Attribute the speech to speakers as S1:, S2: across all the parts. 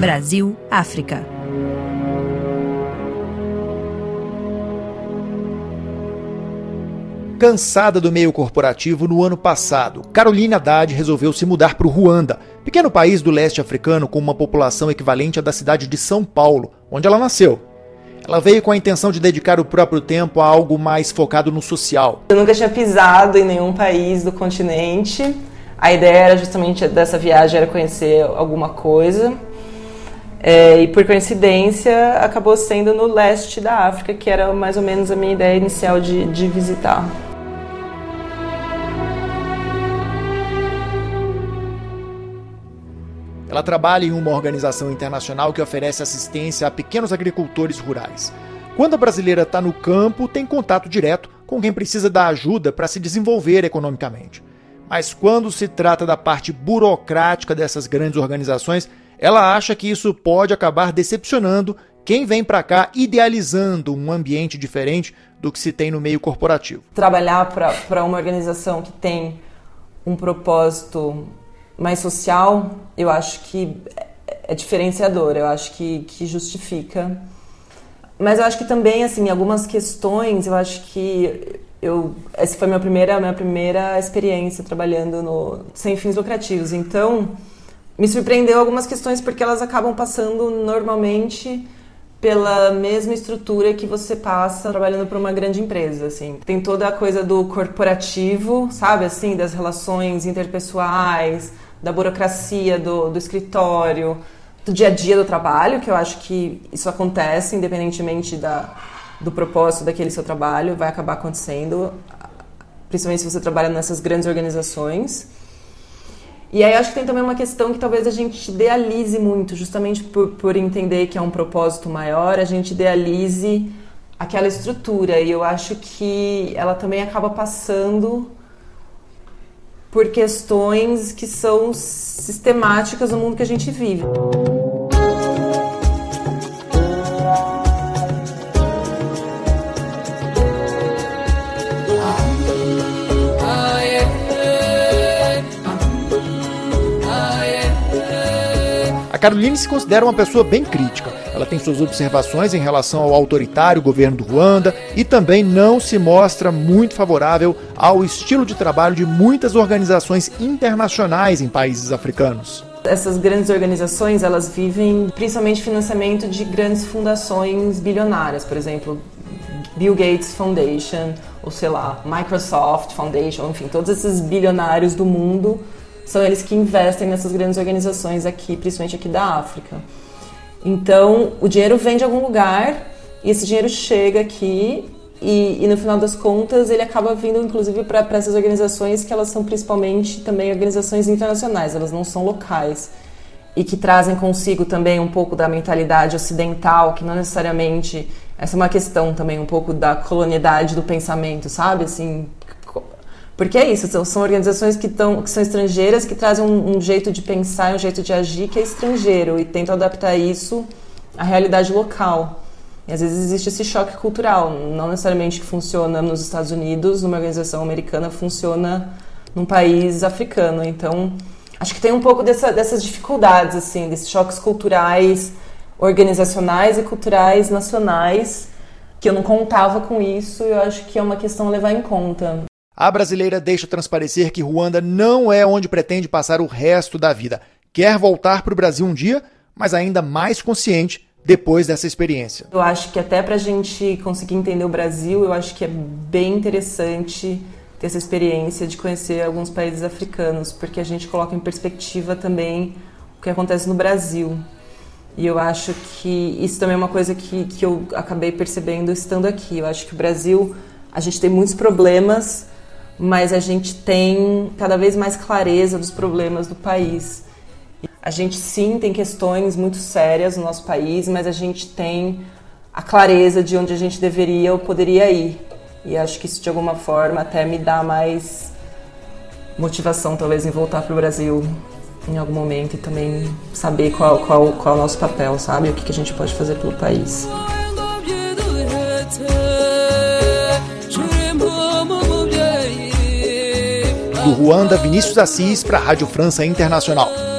S1: Brasil, África.
S2: Cansada do meio corporativo, no ano passado, Carolina Haddad resolveu se mudar para o Ruanda, pequeno país do leste africano com uma população equivalente à da cidade de São Paulo, onde ela nasceu. Ela veio com a intenção de dedicar o próprio tempo a algo mais focado no social.
S3: Eu nunca tinha pisado em nenhum país do continente. A ideia era justamente dessa viagem era conhecer alguma coisa. É, e por coincidência acabou sendo no leste da África, que era mais ou menos a minha ideia inicial de, de visitar.
S2: Ela trabalha em uma organização internacional que oferece assistência a pequenos agricultores rurais. Quando a brasileira está no campo, tem contato direto com quem precisa da ajuda para se desenvolver economicamente. Mas quando se trata da parte burocrática dessas grandes organizações, ela acha que isso pode acabar decepcionando quem vem para cá idealizando um ambiente diferente do que se tem no meio corporativo.
S3: Trabalhar para uma organização que tem um propósito mais social, eu acho que é diferenciador, eu acho que, que justifica. Mas eu acho que também, assim, algumas questões, eu acho que eu essa foi minha primeira minha primeira experiência trabalhando no sem fins lucrativos. Então, me surpreendeu algumas questões porque elas acabam passando normalmente pela mesma estrutura que você passa trabalhando para uma grande empresa, assim. Tem toda a coisa do corporativo, sabe, assim, das relações interpessoais, da burocracia do, do escritório, do dia a dia do trabalho, que eu acho que isso acontece independentemente da, do propósito daquele seu trabalho, vai acabar acontecendo, principalmente se você trabalha nessas grandes organizações. E aí acho que tem também uma questão que talvez a gente idealize muito, justamente por, por entender que é um propósito maior, a gente idealize aquela estrutura. E eu acho que ela também acaba passando por questões que são sistemáticas no mundo que a gente vive.
S2: A Caroline se considera uma pessoa bem crítica. Ela tem suas observações em relação ao autoritário governo do Ruanda e também não se mostra muito favorável ao estilo de trabalho de muitas organizações internacionais em países africanos.
S3: Essas grandes organizações, elas vivem principalmente financiamento de grandes fundações bilionárias, por exemplo, Bill Gates Foundation, ou sei lá, Microsoft Foundation, enfim, todos esses bilionários do mundo são eles que investem nessas grandes organizações aqui, principalmente aqui da África. Então, o dinheiro vem de algum lugar e esse dinheiro chega aqui e, e no final das contas ele acaba vindo inclusive para essas organizações que elas são principalmente também organizações internacionais, elas não são locais e que trazem consigo também um pouco da mentalidade ocidental, que não necessariamente essa é uma questão também um pouco da colonialidade do pensamento, sabe? Assim, porque é isso, são, são organizações que, tão, que são estrangeiras, que trazem um, um, jeito de pensar, um jeito de agir que é estrangeiro e tentam adaptar isso à realidade local. E às vezes existe esse choque cultural, não necessariamente que funciona nos Estados Unidos, numa organização americana, funciona num país africano. Então, acho que tem um pouco dessa, dessas dificuldades, assim, desses choques culturais, organizacionais e culturais nacionais, que eu não contava com isso eu acho que é uma questão a levar em conta.
S2: A brasileira deixa transparecer que Ruanda não é onde pretende passar o resto da vida. Quer voltar para o Brasil um dia, mas ainda mais consciente depois dessa experiência.
S3: Eu acho que até para a gente conseguir entender o Brasil, eu acho que é bem interessante ter essa experiência de conhecer alguns países africanos, porque a gente coloca em perspectiva também o que acontece no Brasil. E eu acho que isso também é uma coisa que, que eu acabei percebendo estando aqui. Eu acho que o Brasil, a gente tem muitos problemas, mas a gente tem cada vez mais clareza dos problemas do país. A gente sim tem questões muito sérias no nosso país, mas a gente tem a clareza de onde a gente deveria ou poderia ir. E acho que isso de alguma forma até me dá mais motivação talvez em voltar para o Brasil em algum momento e também saber qual, qual, qual é o nosso papel, sabe? O que, que a gente pode fazer pelo país.
S2: Do Ruanda, Vinícius Assis, para a Rádio França Internacional.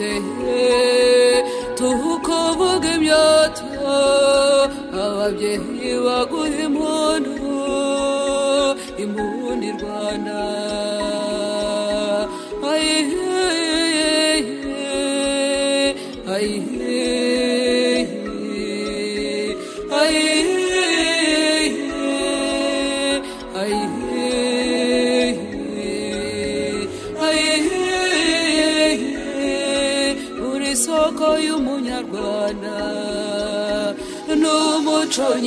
S4: yote tuhukovuga ibyoto ababyeyi baguha impundu impundu irwana ayihe ayihe. trôi